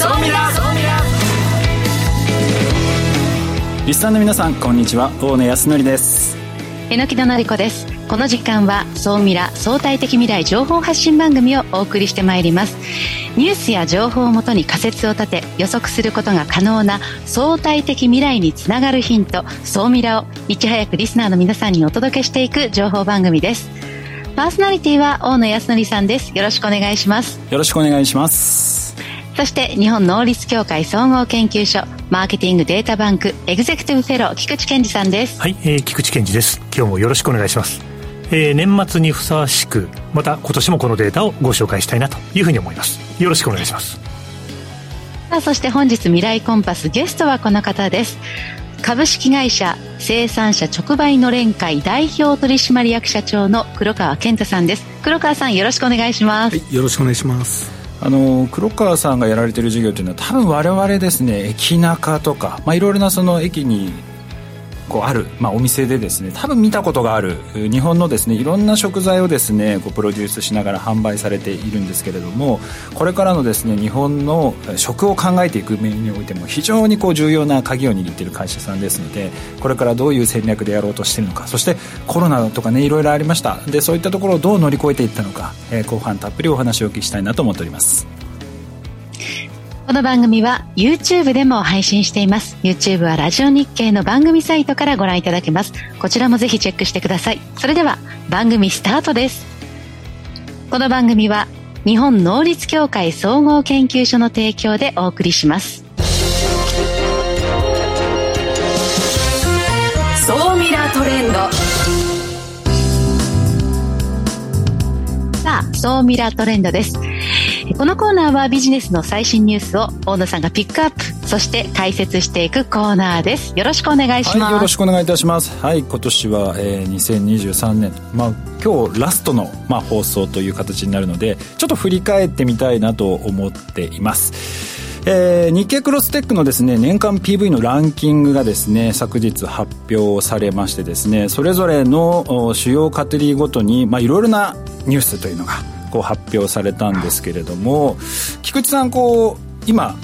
総ミラリスナーの皆さんこんにちは。大野康則です。榎木戸成子です。この時間は総ミラ相対的未来情報発信番組をお送りしてまいります。ニュースや情報をもとに仮説を立て予測することが可能な相対的未来につながるヒント総ミラをいち早くリスナーの皆さんにお届けしていく情報番組です。パーソナリティは大野康則さんです。よろしくお願いします。よろしくお願いしますそして日本能率協会総合研究所マーケティングデータバンクエグゼクティブフェロー菊池健二さんです。はい、えー、菊池健二です。今日もよろしくお願いします。えー、年末にふさわしくまた今年もこのデータをご紹介したいなというふうに思います。よろしくお願いします。さあそして本日未来コンパスゲストはこの方です。株式会社生産者直売の連会代表取締役社長の黒川健太さんです。黒川さんよろしくお願いします、はい、よろしくお願いしますあの黒川さんがやられてる事業というのは多分我々ですね駅中とか、まあ、いろいろなその駅にこうある、まあ、お店でですね多分見たことがある日本のですねいろんな食材をですねこうプロデュースしながら販売されているんですけれどもこれからのですね日本の食を考えていく面においても非常にこう重要な鍵を握っている会社さんですのでこれからどういう戦略でやろうとしているのかそしてコロナとかねいろいろありましたでそういったところをどう乗り越えていったのか、えー、後半たっぷりお話をお聞きしたいなと思っております。この番組は YouTube でも配信しています。YouTube はラジオ日経の番組サイトからご覧いただけます。こちらもぜひチェックしてください。それでは番組スタートです。この番組は日本能率協会総合研究所の提供でお送りします。総ミラトレンドさあ、総ミラトレンドです。このコーナーはビジネスの最新ニュースを大野さんがピックアップそして解説していくコーナーです。よろしくお願いします、はい、よろしくお願いいたします。はい今年は、えー、2023年まあ今日ラストの、まあ、放送という形になるのでちょっと振り返ってみたいなと思っています。えー、日経クロステックのですね年間 PV のランキングがですね昨日発表されましてですねそれぞれの主要カテゴリーごとにいろいろなニュースというのがこう発表されたんですけれども菊池さんこう今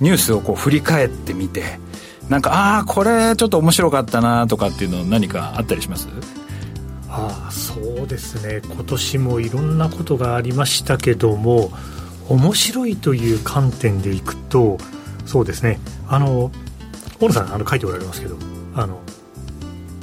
ニュースをこう振り返ってみてなんかああこれちょっと面白かったなとかっていうの何かあったりします？ああそうですね。今年もいろんなことがありましたけども面白いという観点でいくとそうですね。あの大野さんあの書いておられますけどあの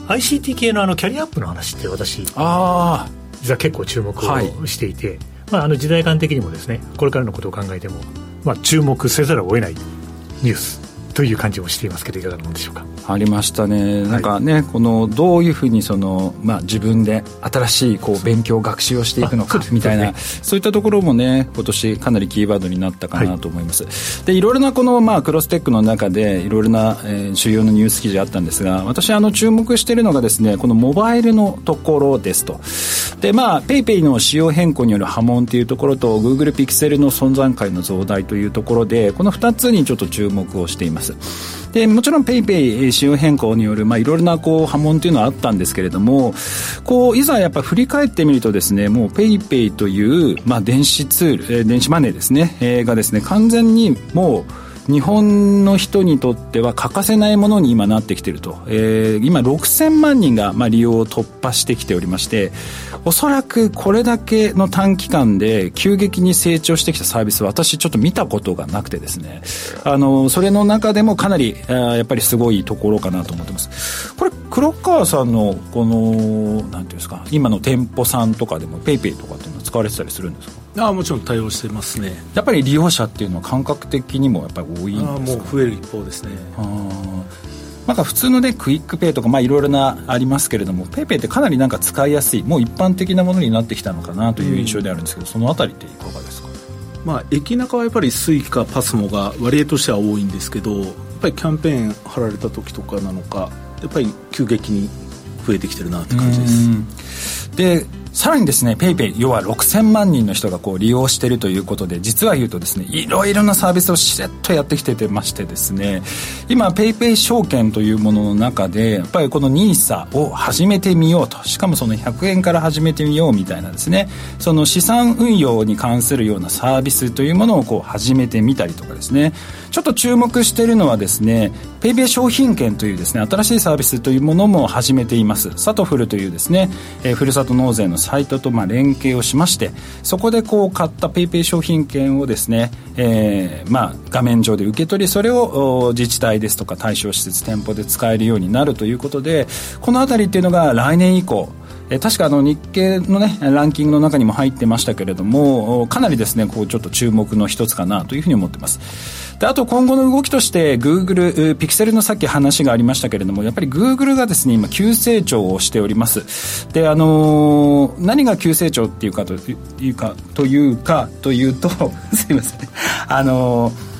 ICT 系のあのキャリアアップの話って私あ実は結構注目をしていて、はい、まあ、あの時代感的にもですねこれからのことを考えても、まあ、注目せざるを得ないニュースという感じをしていますけどいかがなんでしょうか？ありましたね、なんかね、このどういうふうにその、まあ、自分で新しいこう勉強、学習をしていくのかみたいな、そういったところもね、今年かなりキーワードになったかなと思います。はい、でいろいろなこの、まあ、クロステックの中で、いろいろな、えー、主要なニュース記事あったんですが、私、あの注目しているのがですね、このモバイルのところですと。で、まあ、 PayPay の仕様変更による波紋というところと、 Google Pixel の存在感の増大というところで、この2つにちょっと注目をしています。でもちろん PayPay 仕様変更による、まあ、いろいろなこう波紋というのはあったんですけれどもこういざやっぱ振り返ってみるとですねもう PayPay という、まあ、電子ツール、電子マネーですね、えー、がですね完全にもう日本の人にとっては欠かせないものに今なってきていると、えー、今6000万人がまあ利用を突破してきておりましておそらくこれだけの短期間で急激に成長してきたサービス私ちょっと見たことがなくてですね。あのそれの中でもかなりやっぱりすごいところかなと思ってます。これ黒川さんのこのなんていうんですか今の店舗さんとかでもペイペイとかっていうのは使われてたりするんですか？あもちろん対応してますね。やっぱり利用者っていうのは感覚的にもやっぱり多いんですか？あもう増える一方ですね。なんか普通のねクイックペイとかまあいろいろなありますけれどもペイペイってかなりなんか使いやすいもう一般的なものになってきたのかなという印象であるんですけど、うん、そのあたりっていかがですか？まあ駅中はやっぱりスイカパスモが割合としては多いんですけどやっぱりキャンペーン張られた時とかなのかやっぱり急激に増えてきてるなって感じです。でさらにですね、ペイペイ、要は6000万人の人がこう利用しているということで、実は言うとですね、いろいろなサービスをしれっとやってきててましてですね、今、ペイペイ証券というものの中で、やっぱりこの NISA を始めてみようと、しかもその100円から始めてみようみたいなですね、その資産運用に関するようなサービスというものをこう始めてみたりとかですね、ちょっと注目しているのはですね、ペイペイ商品券というですね、新しいサービスというものも始めています。サトフルというですね、えー、ふるさと納税のサイトとまあ連携をしましてそこでこう買ったペイペイ商品券をですね、えーまあ、画面上で受け取りそれを自治体ですとか対象施設店舗で使えるようになるということでこの辺りっていうのが来年以降確かあの日経のねランキングの中にも入ってましたけれどもかなりですねこうちょっと注目の一つかなというふうに思ってますであと今後の動きとして Google、ピクセルのさっき話がありましたけれどもやっぱり Google がですね今急成長をしております。であのー、何が急成長っていうかというかというかというとすいませんあのー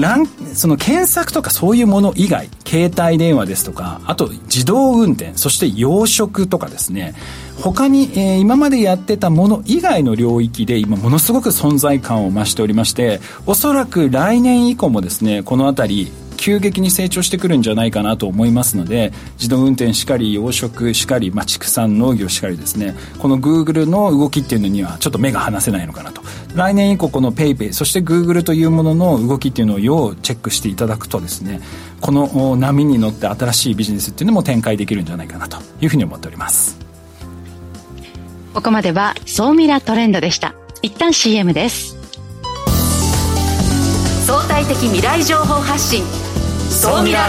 ランその検索とかそういうもの以外携帯電話ですとかあと自動運転そして養殖とかですね。他に、えー、今までやってたもの以外の領域で今ものすごく存在感を増しておりましておそらく来年以降もですねこの辺り急激に成長してくるんじゃないかなと思いますので自動運転しかり養殖しかり、まあ、畜産農業しかりですね。このグーグルの動きっていうのにはちょっと目が離せないのかなと。来年以降この PayPay そしてグーグルというものの動きっていうのを要チェックしていただくとですねこの波に乗って新しいビジネスっていうのも展開できるんじゃないかなというふうに思っております。ここまでは総ミラトレンドでした。一旦 CM です。相対的未来情報発信。総ミラ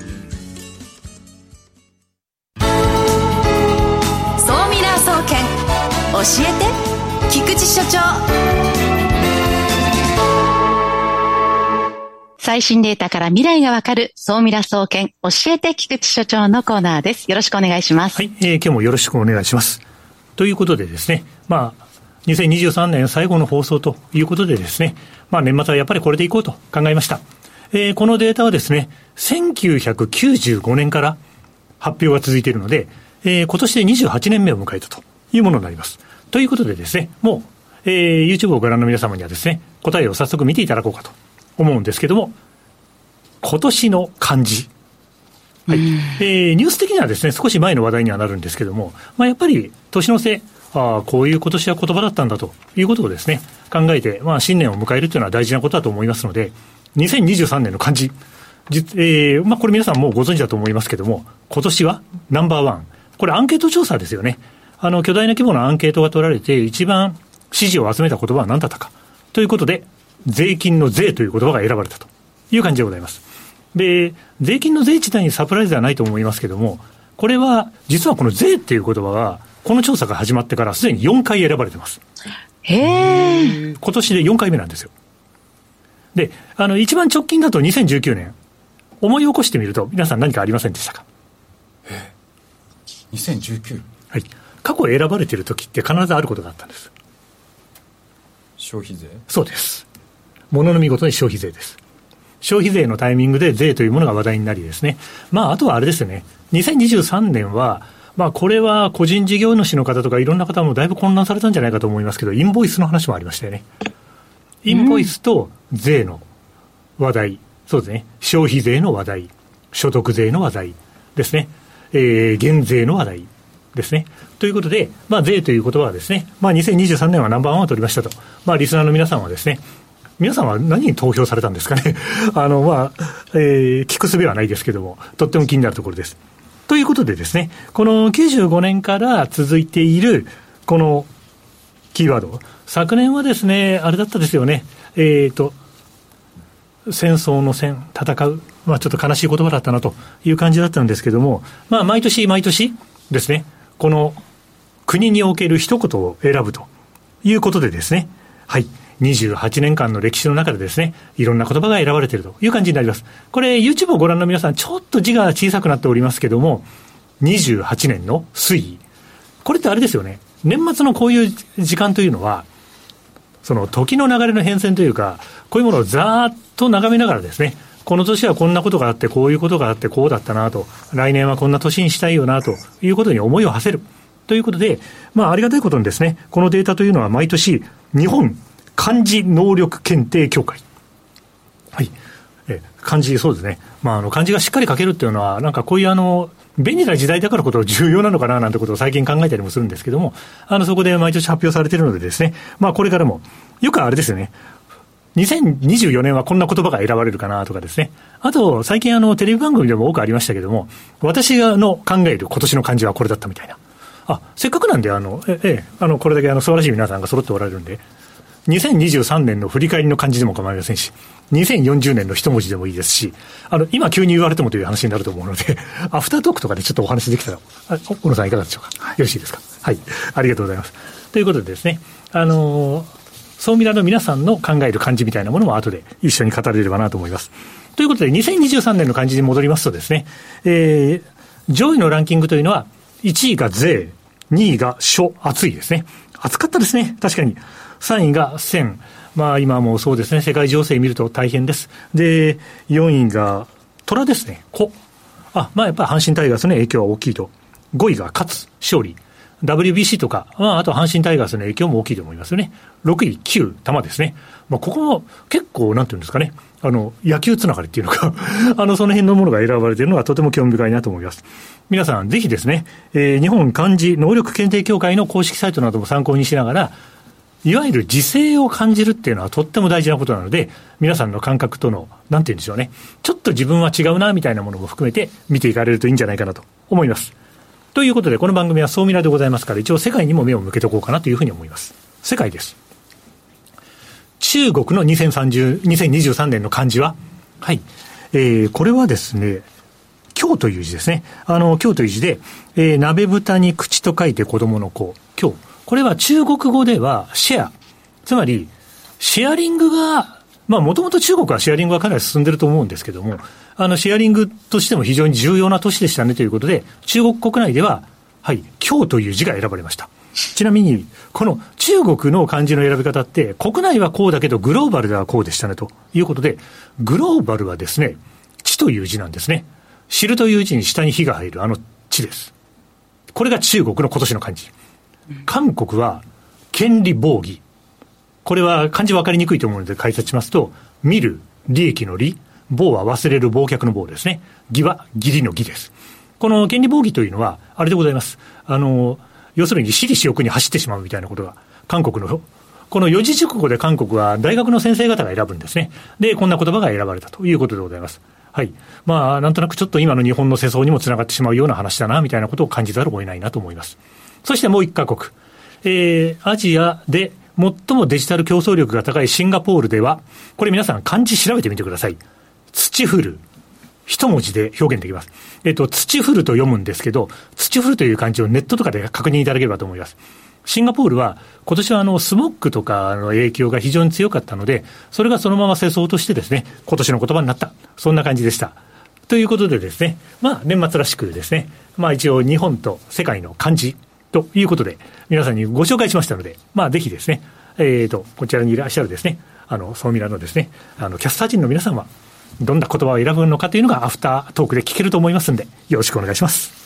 最新データから未来がわかる、総ミラ総研、教えて菊池所長のコーナーです。よろしくお願いします。はい、えー、今日もよろしくお願いします。ということでですね、まあ、2023年最後の放送ということでですね、まあ年末はやっぱりこれでいこうと考えました。えー、このデータはですね、1995年から発表が続いているので、えー、今年で28年目を迎えたというものになります。ということでですね、もう、えー、YouTube をご覧の皆様にはですね、答えを早速見ていただこうかと思うんですけども、今年の漢字。はい。えー、ニュース的にはですね、少し前の話題にはなるんですけども、まあ、やっぱり年の瀬、ああ、こういう今年は言葉だったんだということをですね、考えて、まあ、新年を迎えるというのは大事なことだと思いますので、2023年の漢字、実えー、まあ、これ皆さんもうご存知だと思いますけども、今年はナンバーワン。これアンケート調査ですよね。あの、巨大な規模のアンケートが取られて、一番支持を集めた言葉は何だったか。ということで、税金の税という言葉が選ばれたという感じでございます。で、税金の税自体にサプライズではないと思いますけれども、これは、実はこの税っていう言葉は、この調査が始まってからすでに4回選ばれてます。へえ。今年で4回目なんですよ。で、あの、一番直近だと2019年。思い起こしてみると、皆さん何かありませんでしたか？え ?2019? はい。過去選ばれている時って必ずあることがあったんです。消費税？そうです。ものの見事に消費税です。消費税のタイミングで税というものが話題になりですね。まあ、あとはあれですよね。2023年は、まあ、これは個人事業主の方とかいろんな方もだいぶ混乱されたんじゃないかと思いますけど、インボイスの話もありましたよね。インボイスと税の話題、そうですね。消費税の話題、所得税の話題ですね。えー、減税の話題ですね。ということで、まあ、税という言葉はですね、まあ、2023年はナンバーワンを取りましたと。まあ、リスナーの皆さんはですね、皆さんは何に投票されたんですかね？あの、まあ、えー、聞くすべはないですけども、とっても気になるところです。ということでですね、この95年から続いている、このキーワード、昨年はですね、あれだったですよね、えっ、ー、と、戦争の戦、戦う、まあ、ちょっと悲しい言葉だったなという感じだったんですけども、まあ、毎年毎年ですね、この国における一言を選ぶということでですね、はい。28年間の歴史の中でですね、いろんな言葉が選ばれているという感じになります。これ、YouTube をご覧の皆さん、ちょっと字が小さくなっておりますけども、28年の推移。これってあれですよね。年末のこういう時間というのは、その時の流れの変遷というか、こういうものをざーっと眺めながらですね、この年はこんなことがあって、こういうことがあって、こうだったなと、来年はこんな年にしたいよなということに思いを馳せる。ということで、まあ、ありがたいことにですね、このデータというのは毎年、日本漢字能力検定協会。はい。え漢字、そうですね。まあ、あの、漢字がしっかり書けるっていうのは、なんかこういうあの、便利な時代だからこと重要なのかななんてことを最近考えたりもするんですけども、あの、そこで毎年発表されているのでですね、まあこれからも、よくあれですよね、2024年はこんな言葉が選ばれるかなとかですね。あと、最近あの、テレビ番組でも多くありましたけども、私がの考える今年の漢字はこれだったみたいな。あ、せっかくなんで、あの、え、え、あの、これだけあの、素晴らしい皆さんが揃っておられるんで、2023年の振り返りの漢字でも構いませんし、2040年の一文字でもいいですし、あの、今急に言われてもという話になると思うので、アフタートークとかでちょっとお話できたら、小野さんいかがでしょうか？よろしいですか？はい。ありがとうございます。ということでですね、あのー、総ミラの皆さんの考える漢字みたいなものも後で一緒に語れればなと思います。ということで、2023年の漢字に戻りますとですね、えー、上位のランキングというのは、1位が税、2位が書、暑いですね。暑かったですね。確かに。3位が1000。まあ今もそうですね、世界情勢見ると大変です。で、4位が虎ですね、子。あ、まあやっぱり阪神タイガースの影響は大きいと。5位が勝つ、勝利。WBC とか、まあ、あと阪神タイガースの影響も大きいと思いますよね。6位、9、玉ですね。まあ、ここも結構、なんていうんですかね。あの、野球つながりっていうのか あの、その辺のものが選ばれているのはとても興味深いなと思います。皆さん、ぜひですね、えー、日本漢字能力検定協会の公式サイトなども参考にしながら、いわゆる時勢を感じるっていうのはとっても大事なことなので、皆さんの感覚との、なんて言うんでしょうね、ちょっと自分は違うな、みたいなものも含めて見ていかれるといいんじゃないかなと思います。ということで、この番組は総ミラでございますから、一応世界にも目を向けておこうかなというふうに思います。世界です。中国の2030 2023年の漢字は、はい。えー、これはですね、今日という字ですね。あの、今日という字で、えー、鍋豚に口と書いて子供の子、今日。これは中国語ではシェア。つまり、シェアリングが、まあもともと中国はシェアリングがかなり進んでると思うんですけども、あのシェアリングとしても非常に重要な都市でしたねということで、中国国内では、はい、今日という字が選ばれました。ちなみに、この中国の漢字の選び方って、国内はこうだけど、グローバルではこうでしたねということで、グローバルはですね、地という字なんですね。知るという字に下に火が入るあの地です。これが中国の今年の漢字。韓国は権利防御。これは漢字分かりにくいと思うので解説しますと、見る、利益の利、棒は忘れる忘却の棒ですね。義は義理の義です。この権利防御というのは、あれでございます。あの、要するに私利私欲に走ってしまうみたいなことが、韓国の、この四字熟語で韓国は大学の先生方が選ぶんですね。で、こんな言葉が選ばれたということでございます。はい。まあ、なんとなくちょっと今の日本の世相にもつながってしまうような話だな、みたいなことを感じざるを得ないなと思います。そしてもう一カ国。えー、アジアで最もデジタル競争力が高いシンガポールでは、これ皆さん漢字調べてみてください。土降る。一文字で表現できます。えっ、と、土降ると読むんですけど、土降るという漢字をネットとかで確認いただければと思います。シンガポールは、今年はあの、スモッグとかの影響が非常に強かったので、それがそのまま世相としてですね、今年の言葉になった。そんな感じでした。ということでですね、まあ、年末らしくですね、まあ一応日本と世界の漢字ということで、皆さんにご紹介しましたので、まあぜひですね、えっ、ー、と、こちらにいらっしゃるですね、あの、ソーミラのですね、あの、キャスター陣の皆さんは、どんな言葉を選ぶのかというのがアフタートークで聞けると思いますんで、よろしくお願いします。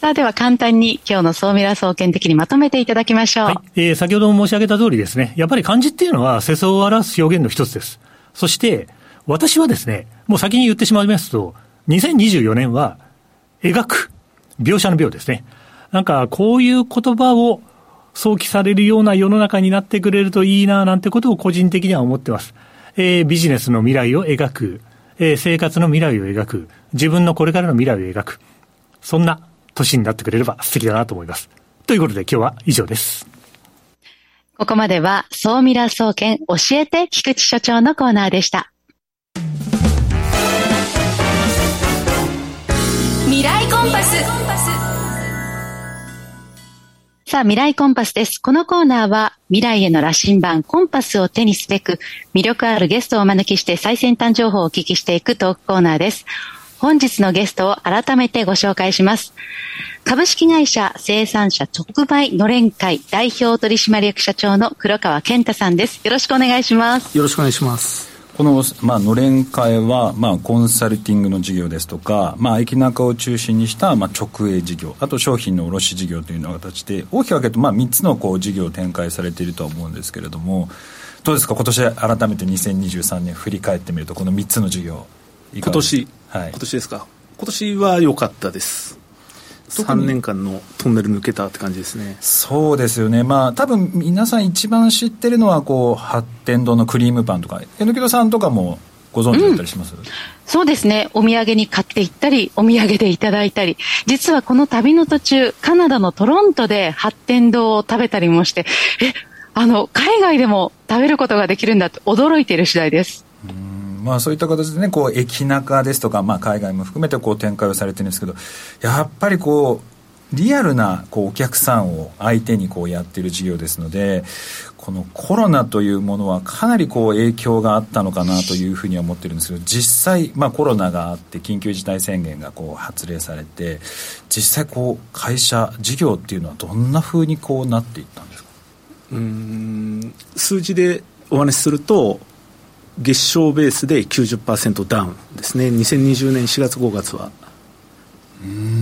さあ、では簡単に今日の総ミラ総研的にまとめていただきましょう。はい。えー、先ほども申し上げた通りですね、やっぱり漢字っていうのは世相を表す表現の一つです。そして、私はですね、もう先に言ってしまいますと、2024年は、描く、描写の描ですね。なんかこういう言葉を想起されるような世の中になってくれるといいななんてことを個人的には思ってます。えー、ビジネスの未来を描く、えー、生活の未来を描く、自分のこれからの未来を描く。そんな年になってくれれば素敵だなと思います。ということで今日は以上です。ここまでは、総ミラ総研教えて菊池所長のコーナーでした。未来コンパス。さあ、未来コンパスです。このコーナーは、未来への羅針盤、コンパスを手にすべく、魅力あるゲストをお招きして最先端情報をお聞きしていくトークコーナーです。本日のゲストを改めてご紹介します。株式会社生産者直売のれん会代表取締役社長の黒川健太さんです。よろしくお願いします。よろしくお願いしますこの、まあのれん会は、まあ、コンサルティングの事業ですとか、まあ、駅中を中心にした、まあ、直営事業あと商品の卸事業というような形で大きく分けると、まあ、3つのこう事業を展開されているとは思うんですけれどもどうですか？今年改めて2023年振り返ってみるとこの3つの事業今年、はい。今年ですか？今年は良かったです3年間のトンネル抜けたって感じですね。そうですよね、まあ多分皆さん一番知ってるのはこう発展堂のクリームパンとか。榎木戸さんとかもご存知だったりします、そうですね。お土産に買っていったり、お土産でいただいたり、実はこの旅の途中、カナダのトロントで発展堂を食べたりもして、え、あの、海外でも食べることができるんだと驚いている次第です。まあ、そういった形でねこう駅中ですとか、まあ、海外も含めてこう展開をされてるんですけどやっぱりこうリアルなこうお客さんを相手にこうやってる事業ですのでこのコロナというものはかなりこう影響があったのかなというふうには思ってるんですけど実際、まあ、コロナがあって緊急事態宣言がこう発令されて実際こう会社事業っていうのはどんなふうにこうなっていったんですか？うん数字でお話しすると月賞ベースで90%ダウンですね。2020年4月5月は。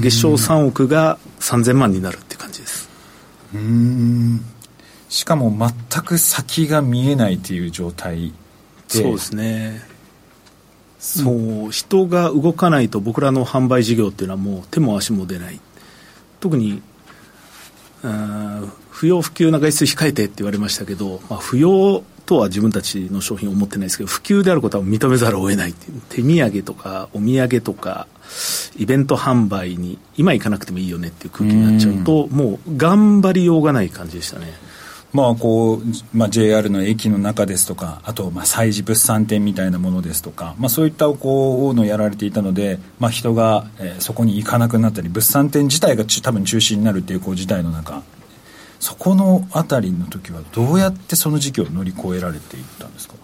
月賞3億が3000万になるって感じです。しかも全く先が見えないという状態で。そうですね。もう。人が動かないと僕らの販売事業っていうのはもう手も足も出ない。特に不要不急な外出控えてって言われましたけど、まあ、不要とは自分たちの商品を思ってないですけど普及であることは認めざるを得ないっていう。手土産とかお土産とかイベント販売に今行かなくてもいいよねっていう空気になっちゃうともう頑張りようがない感じでしたね。まあこうまあ、JR の駅の中ですとかあとまあ催事物産展みたいなものですとか、まあ、そういったこうのをやられていたので、まあ、人が、えーそこに行かなくなったり物産展自体がち多分中止になるっていうこう事態の中そこのあたりの時はどうやってその時期を乗り越えられていったんですか？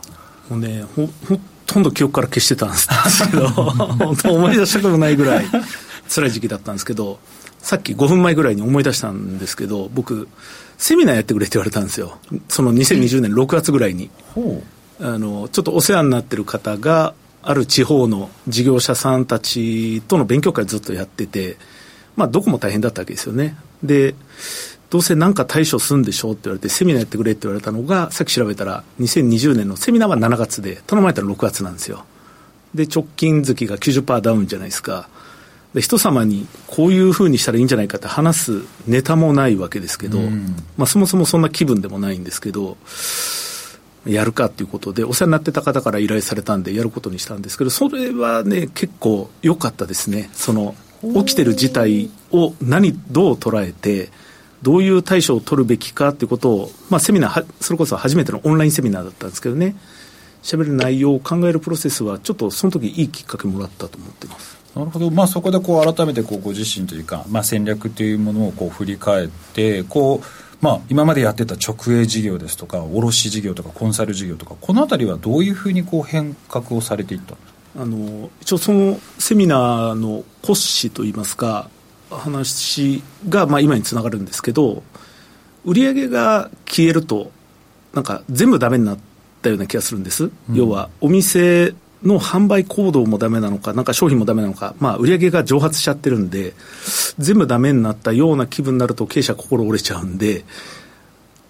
もうねほほとんど記憶から消してたんですけど 本当思い出したくもないぐらい辛い時期だったんですけどさっき5分前ぐらいに思い出したんですけど僕セミナーやってくれって言われたんですよ。その2020年6月ぐらいに。ほあのちょっとお世話になってる方がある地方の事業者さんたちとの勉強会ずっとやっててまあどこも大変だったわけですよね。でどうせ何か対処するんでしょうって言われてセミナーやってくれって言われたのがさっき調べたら2020年のセミナーは7月で頼まれたら6月なんですよ。で直近月が90%ダウンじゃないですか。で人様にこういうふうにしたらいいんじゃないかって話すネタもないわけですけど、まあ、そもそもそんな気分でもないんですけどやるかっていうことでお世話になってた方から依頼されたんでやることにしたんですけどそれはね結構良かったですね。その起きてる事態を何どう捉えてどういう対処を取るべきかっていうことを、まあ、セミナーはそれこそ初めてのオンラインセミナーだったんですけどね。喋る内容を考えるプロセスはちょっとその時いいきっかけもらったと思ってます。なるほど、まあ、そこでこう改めてこうご自身というか、まあ、戦略というものをこう振り返ってこう、まあ、今までやってた直営事業ですとか卸事業とかコンサル事業とかこの辺りはどういうふうにこう変革をされていったあの一応そのセミナーの骨子といいますか話がまあ今につながるんですけど売り上げが消えるとなんか全部ダメになったような気がするんです、要はお店の販売行動もダメなのかなんか商品もダメなのか、まあ、売り上げが蒸発しちゃってるんで全部ダメになったような気分になると経営者心折れちゃうんで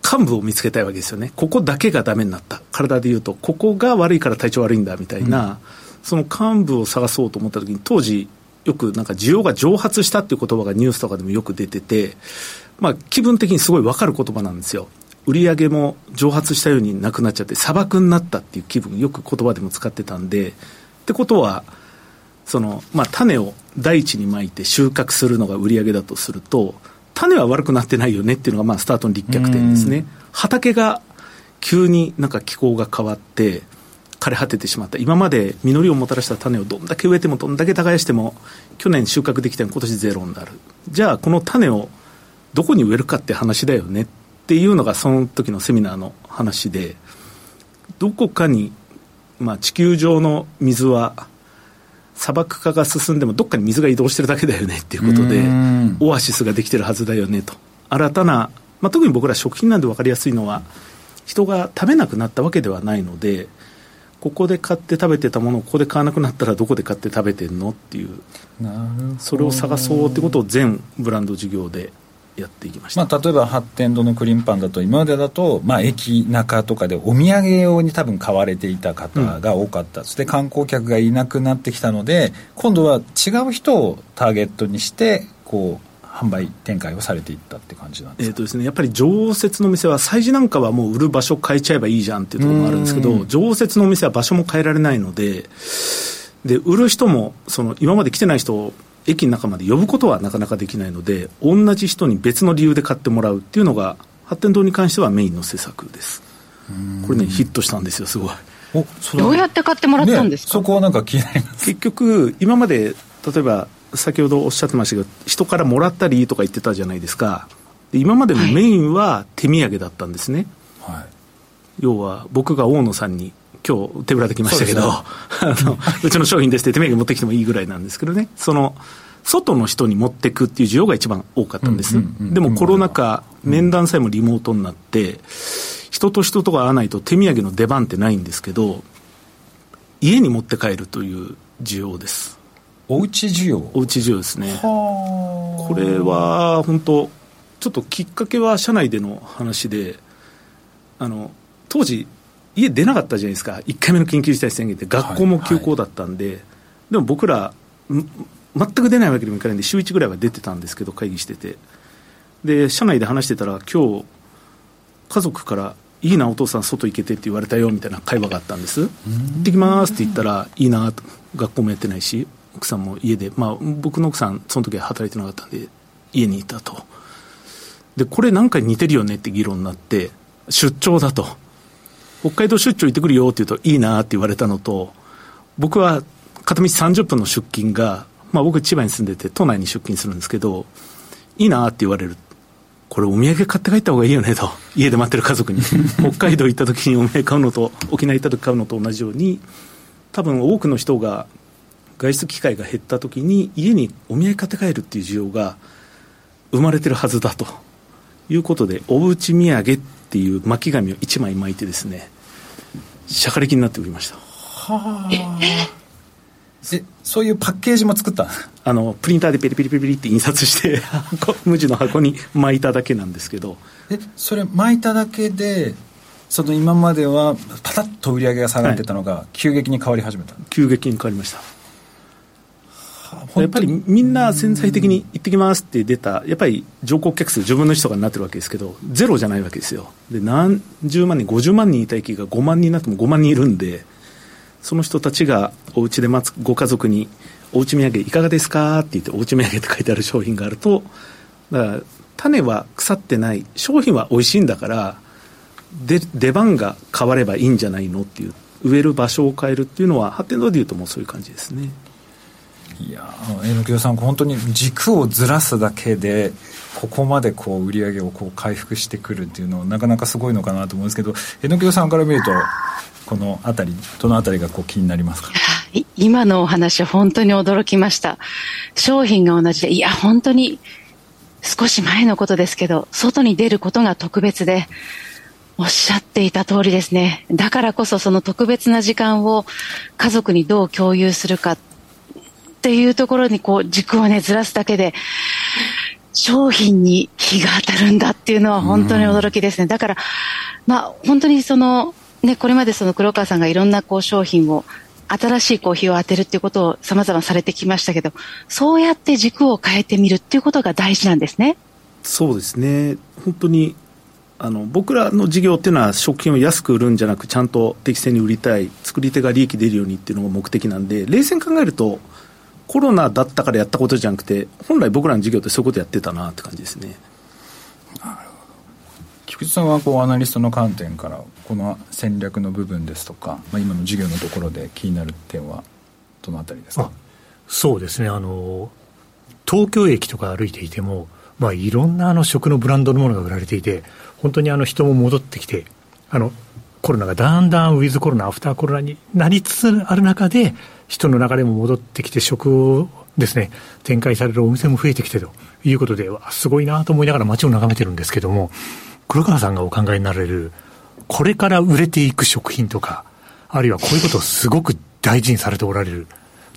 幹部を見つけたいわけですよね。ここだけがダメになった。体で言うとここが悪いから体調悪いんだみたいな、その幹部を探そうと思った時に当時よくなんか需要が蒸発したっていう言葉がニュースとかでもよく出てて、まあ、気分的にすごい分かる言葉なんですよ。売り上げも蒸発したようになくなっちゃって砂漠になったっていう気分よく言葉でも使ってたんでってことはその、まあ、種を大地にまいて収穫するのが売り上げだとすると種は悪くなってないよねっていうのがまあスタートの立脚点ですね。畑が急になんか気候が変わって枯れ果ててしまった。今まで実りをもたらした種をどんだけ植えてもどんだけ耕しても去年収穫できても今年ゼロになる。じゃあこの種をどこに植えるかって話だよね。っていうのがその時のセミナーの話でどこかに、まあ、地球上の水は砂漠化が進んでもどっかに水が移動してるだけだよね。っていうことでオアシスができてるはずだよね。と。新たな、まあ、特に僕ら食品なんで分かりやすいのは人が食べなくなったわけではないのでここで買って食べてたものをここで買わなくなったらどこで買って食べてんのっていう。それを探そうってことを全ブランド事業でやっていきました、まあ、例えば発展堂のクリームパンだと今までだと、まあ、駅中とかでお土産用に多分買われていた方が多かった、うん、そして観光客がいなくなってきたので今度は違う人をターゲットにしてこう販売展開をされていったって感じなんですえーとですね、やっぱり常設のお店は催事なんかはもう売る場所変えちゃえばいいじゃんっていうところもあるんですけど常設のお店は場所も変えられないのでで売る人もその今まで来てない人を駅の中まで呼ぶことはなかなかできないので同じ人に別の理由で買ってもらうっていうのが発展堂に関してはメインの施策です。これねヒットしたんですよすごい。どうやって買ってもらったんですか、ね、そこはなんか気になります。結局今まで例えば先ほどおっしゃってましたけど、人からもらったりとか言ってたじゃないですか。今までのメインは手土産だったんですね。はい、要は、僕が大野さんに、今日手ぶらできましたけど、う、ね、あのうちの商品ですって手土産持ってきてもいいぐらいなんですけどね、その、外の人に持っていくっていう需要が一番多かったんです。でもコロナ禍、面談さえもリモートになって、人と人とが会わないと手土産の出番ってないんですけど、家に持って帰るという需要です。おうち需要。おうち需要ですね。これは本当ちょっときっかけは社内での話であの当時家出なかったじゃないですか。1回目の緊急事態宣言で学校も休校だったんで、はい。はい、でも僕ら全く出ないわけにもいかないんで週1ぐらいは出てたんですけど会議してて。で社内で話してたら今日家族からいいなお父さん外行けてって言われたよみたいな会話があったんです。行ってきますって言ったらいいな学校もやってないし奥さんも家で、まあ、僕の奥さん、その時は働いてなかったんで、家にいたと。で、これなんか似てるよねって議論になって、出張だと。北海道出張行ってくるよって言うと、いいなって言われたのと、僕は片道30分の出勤が、まあ僕千葉に住んでて、都内に出勤するんですけど、いいなって言われる。これお土産買って帰った方がいいよねと。家で待ってる家族に。北海道行った時にお土産買うのと、沖縄行った時買うのと同じように、多分多くの人が外出機会が減ったときに家にお土産買って帰るっていう需要が生まれてるはずだということでおうち土産っていう巻き紙を1枚巻いてですねしゃかりきになっておりました。はあ。えそういうパッケージも作ったあのプリンターでペリペリペリペリって印刷して 無地の箱に巻いただけなんですけど。えそれ巻いただけでその今まではパタッと売り上げが下がってたのが急激に変わり始めた、はい、急激に変わりましたやっぱりみんな潜在的に行ってきますって出た、やっぱり乗降客数10分の1とかになってるわけですけど、ゼロじゃないわけですよ。で、何十万人、50万人いた駅が5万人になっても5万人いるんで、その人たちがお家で待つご家族に、おうち土産いかがですか？って言って、おうち土産って書いてある商品があると、だから種は腐ってない、商品は美味しいんだから、で出番が変わればいいんじゃないのっていう、植える場所を変えるっていうのは、発展堂でいうともうそういう感じですね。いや榎木さん、本当に軸をずらすだけで、ここまでこう売り上げをこう回復してくるっていうのは、なかなかすごいのかなと思うんですけど、榎木さんから見ると、この辺り、どの辺りがこう気になりますか？今のお話、本当に驚きました。商品が同じで、いや、本当に少し前のことですけど、外に出ることが特別で、おっしゃっていた通りですね。だからこそその特別な時間を家族にどう共有するかっていうところにこう軸をねずらすだけで商品に日が当たるんだっていうのは本当に驚きですね。だから、まあ本当にそのね、これまでその黒川さんがいろんなこう商品を新しいコーヒーを当てるっていうことを様々されてきましたけど、そうやって軸を変えてみるっていうことが大事なんですね。そうですね。本当にあの僕らの事業っていうのは食品を安く売るんじゃなくちゃんと適正に売りたい作り手が利益出るようにっていうのが目的なんで冷静に考えるとコロナだったからやったことじゃなくて、本来僕らの事業ってそういうことやってたなって感じですね。菊池さんはこうアナリストの観点からこの戦略の部分ですとか、まあ、今の授業のところで気になる点はどのあたりですか？そうですねあの東京駅とか歩いていても、まあ、いろんなあの食のブランドのものが売られていて本当にあの人も戻ってきてあのコロナがだんだんウィズコロナアフターコロナになりつつある中で人の流れも戻ってきて食をですね展開されるお店も増えてきてということですごいなと思いながら街を眺めてるんですけども黒川さんがお考えになられる、これから売れていく食品とか、あるいはこういうことをすごく大事にされておられる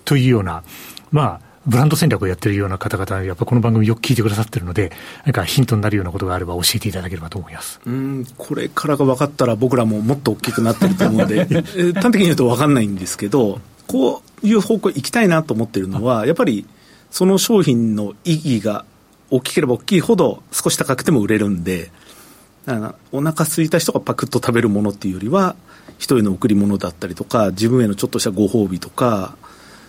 というような、まあ、ブランド戦略をやってるような方々、やっぱこの番組よく聞いてくださってるので、なんかヒントになるようなことがあれば教えていただければと思います。うんこれからが分かったら、僕らももっと大きくなってると思うので、端的に言うと分かんないんですけど、こういう方向行きたいなと思ってるのは、やっぱりその商品の意義が大きければ大きいほど、少し高くても売れるんで、お腹空いた人がパクッと食べるものっていうよりは、人への贈り物だったりとか、自分へのちょっとしたご褒美とか、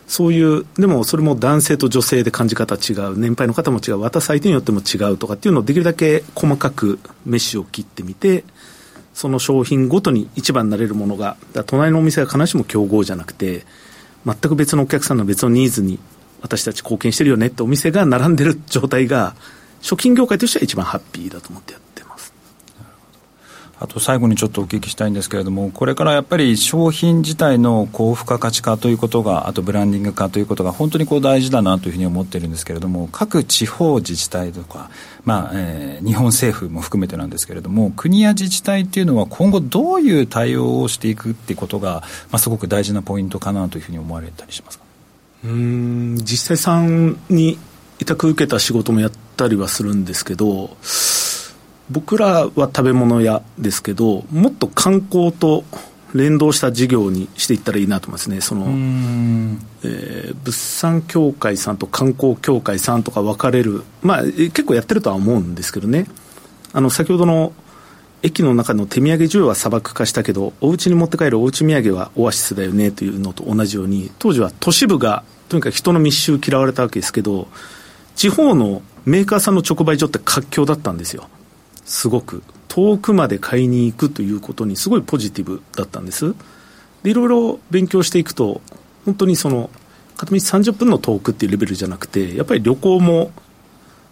そういう、でもそれも男性と女性で感じ方違う、年配の方も違う、渡す相手によっても違うとかっていうのをできるだけ細かくメッシュを切ってみて、その商品ごとに一番になれるものが、隣のお店が必ずしも競合じゃなくて、全く別のお客さんの別のニーズに私たち貢献してるよねってお店が並んでる状態が、食品業界としては一番ハッピーだと思ってやってあと最後にちょっとお聞きしたいんですけれども、これからやっぱり商品自体の高付加価値化ということが、あとブランディング化ということが本当にこう大事だなというふうに思ってるんですけれども、各地方自治体とか、まあえー、日本政府も含めてなんですけれども、国や自治体っていうのは今後どういう対応をしていくっていうことが、まあ、すごく大事なポイントかなというふうに思われたりしますか？うん実際さんに委託受けた仕事もやったりはするんですけど、僕らは食べ物屋ですけどもっと観光と連動した事業にしていったらいいなと思いますね。その、えー、物産協会さんと観光協会さんとか分かれる。まあ結構やってるとは思うんですけどね。あの先ほどの駅の中の手土産需要は砂漠化したけどお家に持って帰るおうち土産はオアシスだよねというのと同じように当時は都市部がとにかく人の密集嫌われたわけですけど地方のメーカーさんの直売所って活況だったんですよすごく遠くまで買いに行くということにすごいポジティブだったんです。でいろいろ勉強していくと本当にその片道30分の遠くっていうレベルじゃなくてやっぱり旅行も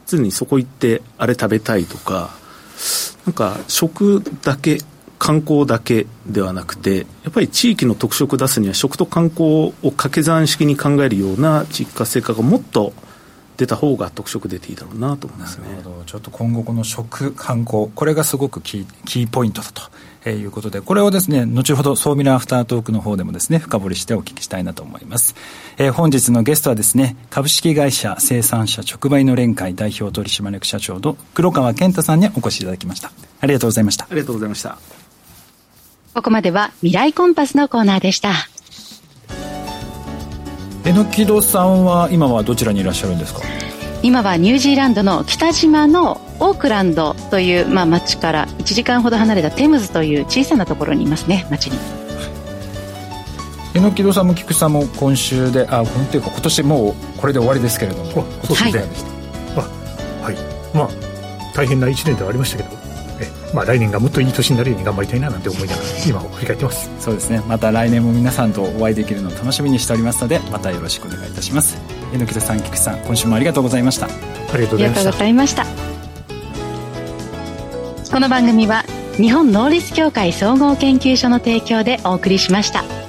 常にそこ行ってあれ食べたいとかなんか食だけ観光だけではなくてやっぱり地域の特色を出すには食と観光を掛け算式に考えるような地域活性化がもっと出た方が特色出ていいだろうなと思いますねちょっと今後この食観光これがすごくキーキーポイントだと。えー、いうことで、これをですね、後ほど、総ミラーアフタートークの方でもですね、深掘りしてお聞きしたいなと思います。えー、本日のゲストはですね、株式会社生産者直売の連会代表取締役社長の黒川健太さんにお越しいただきました。ありがとうございました。ありがとうございました。ここまでは未来コンパスのコーナーでした。えのきどさんは今はどちらにいらっしゃるんですか？今はニュージーランドの北島のオークランドという、まあ、町から1時間ほど離れたテムズという小さなところにいますね町に。榎木戸さんも菊池さんも今週であ本当いうか今年もうこれで終わりですけれどもそうですね、はい、あはい。まあ大変な1年ではありましたけどまあ、来年がもっといい年になるように頑張りたいななんて思いながら今を振り返ってます。そうですね。また来年も皆さんとお会いできるのを楽しみにしておりますのでまたよろしくお願いいたします。榎木さん菊さん今週もありがとうございました。ありがとうございました。この番組は日本能力協会総合研究所の提供でお送りしました。